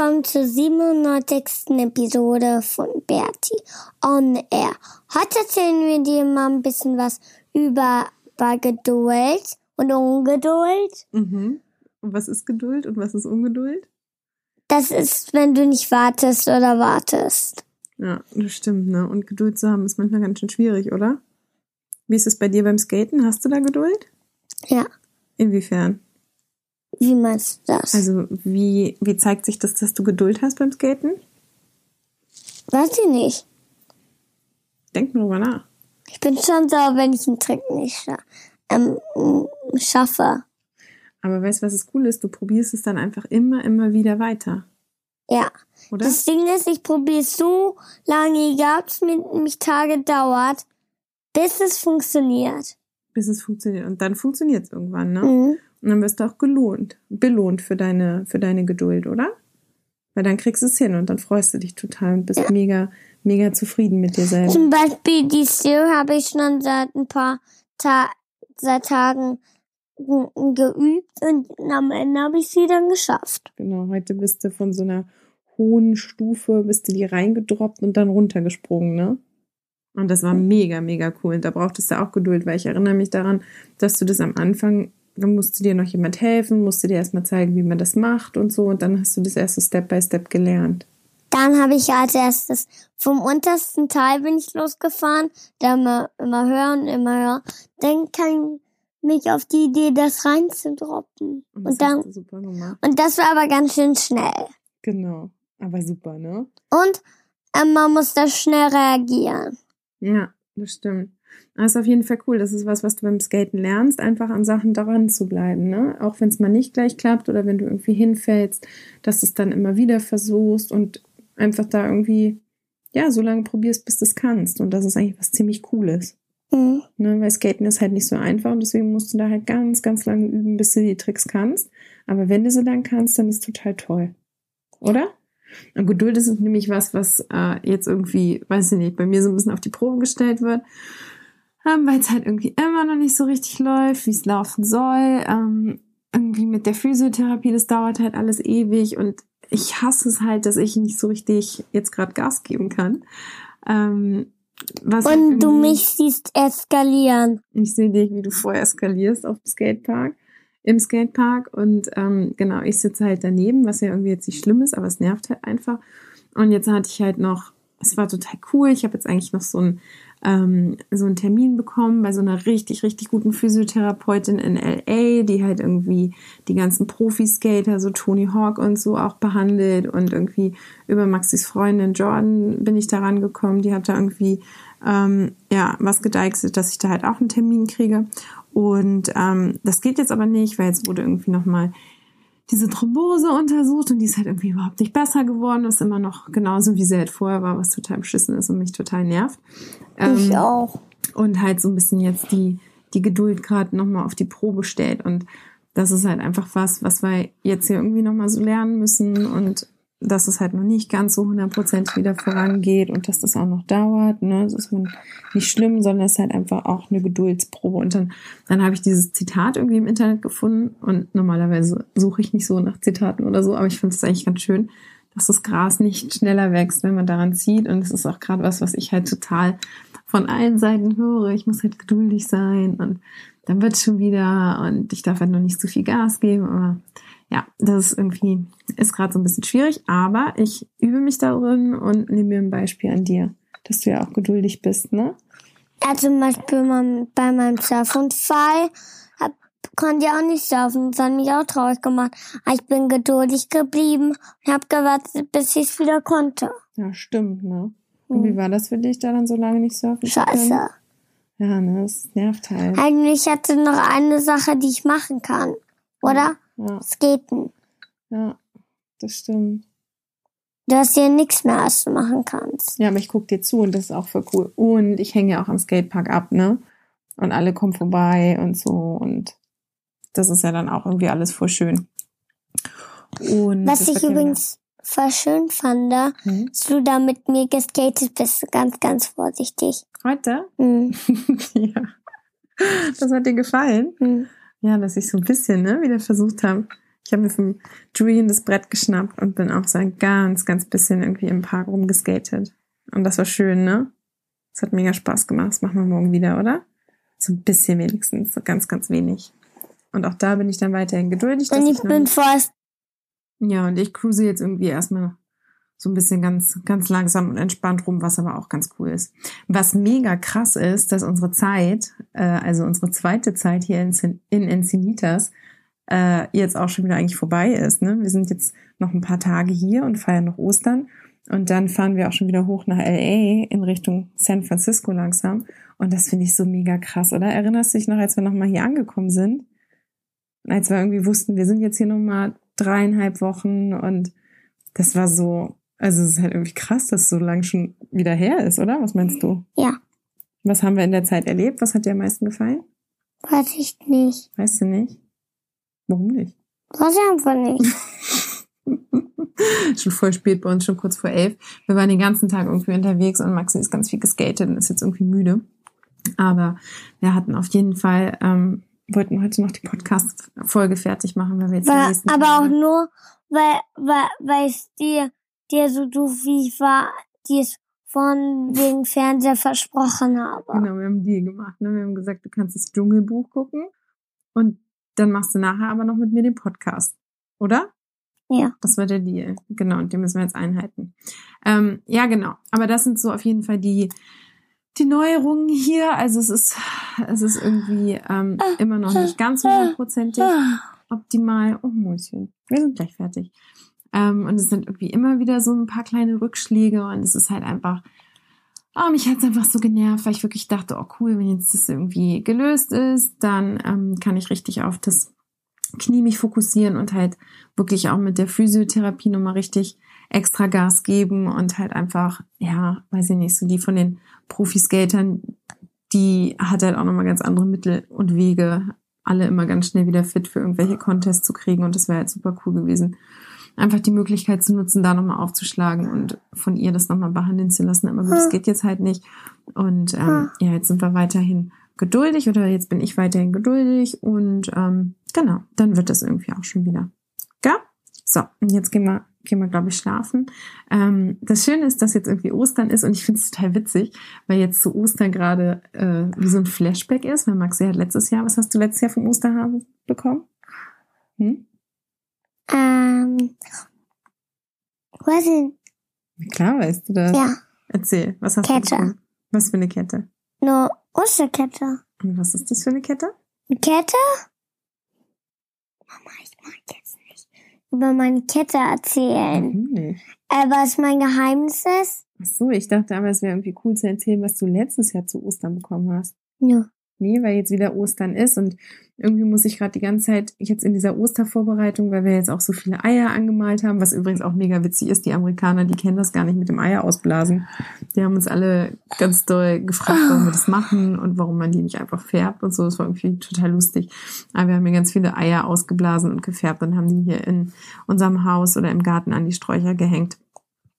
Willkommen zur 97. Episode von Bertie on Air. Heute erzählen wir dir mal ein bisschen was über, über Geduld und Ungeduld. Mhm. Und was ist Geduld und was ist Ungeduld? Das ist, wenn du nicht wartest oder wartest. Ja, das stimmt, ne? Und Geduld zu haben ist manchmal ganz schön schwierig, oder? Wie ist es bei dir beim Skaten? Hast du da Geduld? Ja, Inwiefern? Wie meinst du das? Also, wie, wie zeigt sich das, dass du Geduld hast beim Skaten? Weiß ich nicht. Denk mal drüber nach. Ich bin schon sauer, wenn ich einen Trick nicht scha ähm, schaffe. Aber weißt du, was das Coole ist? Du probierst es dann einfach immer, immer wieder weiter. Ja. Oder? Das Ding ist, ich probiere so lange, egal ob es mich Tage dauert, bis es funktioniert. Bis es funktioniert. Und dann funktioniert es irgendwann, ne? Mhm. Und dann wirst du auch gelohnt, belohnt für deine, für deine Geduld, oder? Weil dann kriegst du es hin und dann freust du dich total und bist mega, mega zufrieden mit dir selber. Zum Beispiel die Stereo habe ich schon seit ein paar Ta seit Tagen geübt und am Ende habe ich sie dann geschafft. Genau, heute bist du von so einer hohen Stufe, bist du die reingedroppt und dann runtergesprungen, ne? Und das war mega, mega cool. Und da brauchtest du auch Geduld, weil ich erinnere mich daran, dass du das am Anfang, da musste dir noch jemand helfen, musste dir erstmal zeigen, wie man das macht und so. Und dann hast du das erst so Step by Step gelernt. Dann habe ich als erstes vom untersten Teil bin ich losgefahren, dann immer, immer höher und immer höher. Dann kam mich auf die Idee, das reinzudroppen. Und das Und dann, und das war aber ganz schön schnell. Genau. Aber super, ne? Und ähm, man muss da schnell reagieren. Ja, das stimmt. Das ist auf jeden Fall cool. Das ist was, was du beim Skaten lernst, einfach an Sachen daran zu bleiben, ne? Auch wenn es mal nicht gleich klappt oder wenn du irgendwie hinfällst, dass du es dann immer wieder versuchst und einfach da irgendwie, ja, so lange probierst, bis du es kannst. Und das ist eigentlich was ziemlich Cooles. Mhm. Ne? Weil Skaten ist halt nicht so einfach und deswegen musst du da halt ganz, ganz lange üben, bis du die Tricks kannst. Aber wenn du sie dann kannst, dann ist total toll. Oder? Und Geduld ist nämlich was, was äh, jetzt irgendwie, weiß ich nicht, bei mir so ein bisschen auf die Probe gestellt wird, ähm, weil es halt irgendwie immer noch nicht so richtig läuft, wie es laufen soll. Ähm, irgendwie mit der Physiotherapie, das dauert halt alles ewig und ich hasse es halt, dass ich nicht so richtig jetzt gerade Gas geben kann. Ähm, was halt Und du irgendwie- mich siehst eskalieren. ich sehe dich, wie du vorher eskalierst auf dem Skatepark, im Skatepark. Und ähm, genau, ich sitze halt daneben, was ja irgendwie jetzt nicht schlimm ist, aber es nervt halt einfach. Und jetzt hatte ich halt noch, es war total cool. Ich habe jetzt eigentlich noch so einen, ähm, so einen Termin bekommen bei so einer richtig, richtig guten Physiotherapeutin in LA, die halt irgendwie die ganzen Profi-Skater, so Tony Hawk und so auch behandelt. Und irgendwie über Maxis Freundin Jordan bin ich da rangekommen. Die hat da irgendwie ähm, ja, was gedeichselt, dass ich da halt auch einen Termin kriege. Und ähm, das geht jetzt aber nicht, weil jetzt wurde irgendwie nochmal diese Thrombose untersucht und die ist halt irgendwie überhaupt nicht besser geworden. Ist immer noch genauso, wie sie halt vorher war, was total beschissen ist und mich total nervt. ich Ähm, auch. und halt so ein bisschen jetzt die, die Geduld gerade nochmal auf die Probe stellt. Und das ist halt einfach was, was wir jetzt hier irgendwie nochmal so lernen müssen und dass es halt noch nicht ganz so 100% wieder vorangeht und dass das auch noch dauert. Ne? Das ist nicht schlimm, sondern es ist halt einfach auch eine Geduldsprobe. Und dann, dann habe ich dieses Zitat irgendwie im Internet gefunden und normalerweise suche ich nicht so nach Zitaten oder so, aber ich finde es eigentlich ganz schön, dass das Gras nicht schneller wächst, wenn man daran zieht. Und es ist auch gerade was, was ich halt total von allen Seiten höre. Ich muss halt geduldig sein und dann wird schon wieder und ich darf halt noch nicht zu viel Gas geben. Aber ja, das ist irgendwie, ist gerade so ein bisschen schwierig, aber ich übe mich darin und nehme mir ein Beispiel an dir, dass du ja auch geduldig bist, ne? Ja, zum Beispiel bei meinem Surfunfall hab, konnte ja auch nicht surfen. Das hat mich auch traurig gemacht. Aber ich bin geduldig geblieben und habe gewartet, bis ich es wieder konnte. Ja, stimmt, ne? Und wie war das für dich, da dann so lange nicht surfen zu können? Scheiße. Ja, ne, das nervt halt. Eigentlich hatte noch eine Sache, die ich machen kann. Oder? Ja, Skaten. ja, das stimmt. Du hast hier nichts mehr, was du machen kannst. Ja, aber ich guck dir zu und das ist auch voll cool. Und ich hänge ja auch am Skatepark ab, ne? Und alle kommen vorbei und so und das ist ja dann auch irgendwie alles voll schön. Und Was ich übrigens voll schön fand, Hm? dass du da mit mir geskatet bist. Ganz, ganz vorsichtig. Heute? Hm. ja. Das hat dir gefallen? Hm. Ja, dass ich so ein bisschen, ne, wieder versucht habe. Ich habe mir vom Julian das Brett geschnappt und bin auch so ein ganz, ganz bisschen irgendwie im Park rumgeskatet. Und das war schön, ne? Das hat mega Spaß gemacht. Das machen wir morgen wieder, oder? So ein bisschen wenigstens, so ganz, ganz wenig. Und auch da bin ich dann weiterhin geduldig. Und ich noch bin fast, ja, und ich cruise jetzt irgendwie erstmal so ein bisschen ganz, ganz langsam und entspannt rum, was aber auch ganz cool ist. Was mega krass ist, dass unsere Zeit, äh, also unsere zweite Zeit hier in, in Encinitas, äh, jetzt auch schon wieder eigentlich vorbei ist. Ne? Wir sind jetzt noch ein paar Tage hier und feiern noch Ostern. Und dann fahren wir auch schon wieder hoch nach LA in Richtung San Francisco langsam. Und das finde ich so mega krass, oder? Erinnerst du dich noch, als wir nochmal hier angekommen sind? Als wir irgendwie wussten, wir sind jetzt hier nochmal dreieinhalb Wochen und das war so, also es ist halt irgendwie krass, dass es so lang schon wieder her ist, oder? Was meinst du? ja, Was haben wir in der Zeit erlebt? Was hat dir am meisten gefallen? weiß ich nicht. Weißt du nicht? Warum nicht? Weiß ich einfach nicht. schon voll spät bei uns, schon kurz vor elf. Wir waren den ganzen Tag irgendwie unterwegs und Maxi ist ganz viel geskatet und ist jetzt irgendwie müde. Aber wir hatten auf jeden Fall, ähm, wollten heute noch die Podcast-Folge fertig machen, weil wir jetzt nächsten aber auch Tage- nur, weil, weil, weil es dir, dir so doof wie ich war, die es von wegen Fernseher versprochen habe. Genau, wir haben einen Deal gemacht. Ne? Wir haben gesagt, du kannst das Dschungelbuch gucken und dann machst du nachher aber noch mit mir den Podcast. Oder? Ja. Das war der Deal. Genau, und den müssen wir jetzt einhalten. Ähm, ja, genau. Aber das sind so auf jeden Fall die, die Neuerungen hier. Also es ist, es ist irgendwie ähm, immer noch nicht ganz hundertprozentig optimal. Oh Mäuschen, wir sind gleich fertig. Ähm, und es sind irgendwie immer wieder so ein paar kleine Rückschläge und es ist halt einfach, oh, mich hat's einfach so genervt, weil ich wirklich dachte, oh cool, wenn jetzt das irgendwie gelöst ist, dann ähm, kann ich richtig auf das Knie mich fokussieren und halt wirklich auch mit der Physiotherapie nochmal richtig extra Gas geben und halt einfach, ja, weiß ich nicht, so die von den Profiskatern, die hat halt auch nochmal ganz andere Mittel und Wege, alle immer ganz schnell wieder fit für irgendwelche Contests zu kriegen und das wäre halt super cool gewesen. Einfach die Möglichkeit zu nutzen, da nochmal aufzuschlagen und von ihr das nochmal behandeln zu lassen. Aber gut, das geht jetzt halt nicht. Und ähm, ja, jetzt sind wir weiterhin geduldig oder jetzt bin ich weiterhin geduldig und ähm, genau, dann wird das irgendwie auch schon wieder. Ja? So, und jetzt gehen wir, gehen wir, glaube ich, schlafen. Ähm, das Schöne ist, dass jetzt irgendwie Ostern ist und ich finde es total witzig, weil jetzt zu Ostern gerade äh, wie so ein Flashback ist, weil Maxi hat letztes Jahr, was hast du letztes Jahr vom Osterhasen bekommen? Hm? Ähm, weiß ich, Klar weißt du das. ja, Erzähl, was hast Kette. du bekommen? Was für eine Kette? nur Osterkette. Und was ist das für eine Kette? Eine Kette? Mama, ich mag jetzt nicht über meine Kette erzählen. Nicht? Äh, was mein Geheimnis ist? Ach so, ich dachte aber, es wäre irgendwie cool zu erzählen, was du letztes Jahr zu Ostern bekommen hast. Ja. Nee, weil jetzt wieder Ostern ist und irgendwie muss ich gerade die ganze Zeit jetzt in dieser Ostervorbereitung, weil wir jetzt auch so viele Eier angemalt haben, was übrigens auch mega witzig ist. Die Amerikaner, die kennen das gar nicht mit dem Eier ausblasen. Die haben uns alle ganz doll gefragt, warum wir das machen und warum man die nicht einfach färbt und so. Das war irgendwie total lustig. Aber wir haben hier ganz viele Eier ausgeblasen und gefärbt und haben die hier in unserem Haus oder im Garten an die Sträucher gehängt.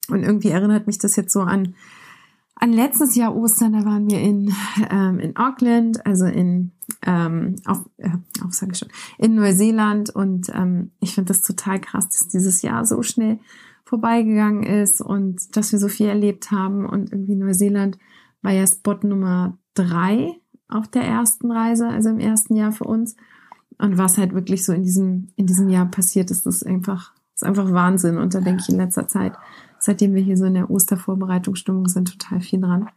Und irgendwie erinnert mich das jetzt so an an letztes Jahr Ostern, da waren wir in, ähm, in Auckland, also in, ähm, auf, äh, auf sag ich schon, in Neuseeland. Und ähm, ich finde das total krass, dass dieses Jahr so schnell vorbeigegangen ist und dass wir so viel erlebt haben. Und irgendwie Neuseeland war ja Spot Nummer drei auf der ersten Reise, also im ersten Jahr für uns. Und was halt wirklich so in diesem, in diesem Jahr passiert ist, ist einfach, ist einfach Wahnsinn. Und da denke ich in letzter Zeit seitdem wir hier so in der Ostervorbereitungsstimmung sind, total viel dran.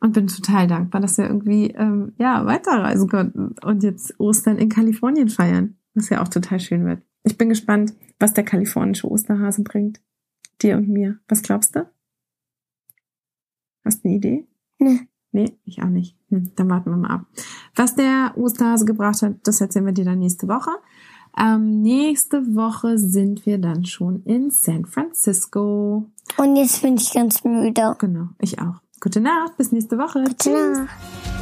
und bin total dankbar, dass wir irgendwie ähm, ja weiterreisen konnten und jetzt Ostern in Kalifornien feiern, was ja auch total schön wird. Ich bin gespannt, was der kalifornische Osterhase bringt. Dir und mir. Was glaubst du? Hast du eine Idee? Nee. Nee, ich auch nicht. Hm, dann warten wir mal ab. Was der Osterhase gebracht hat, das erzählen wir dir dann nächste Woche. Ähm, nächste Woche sind wir dann schon in San Francisco. Und jetzt bin ich ganz müde. Genau, ich auch. Gute Nacht, bis nächste Woche. Gute Nacht.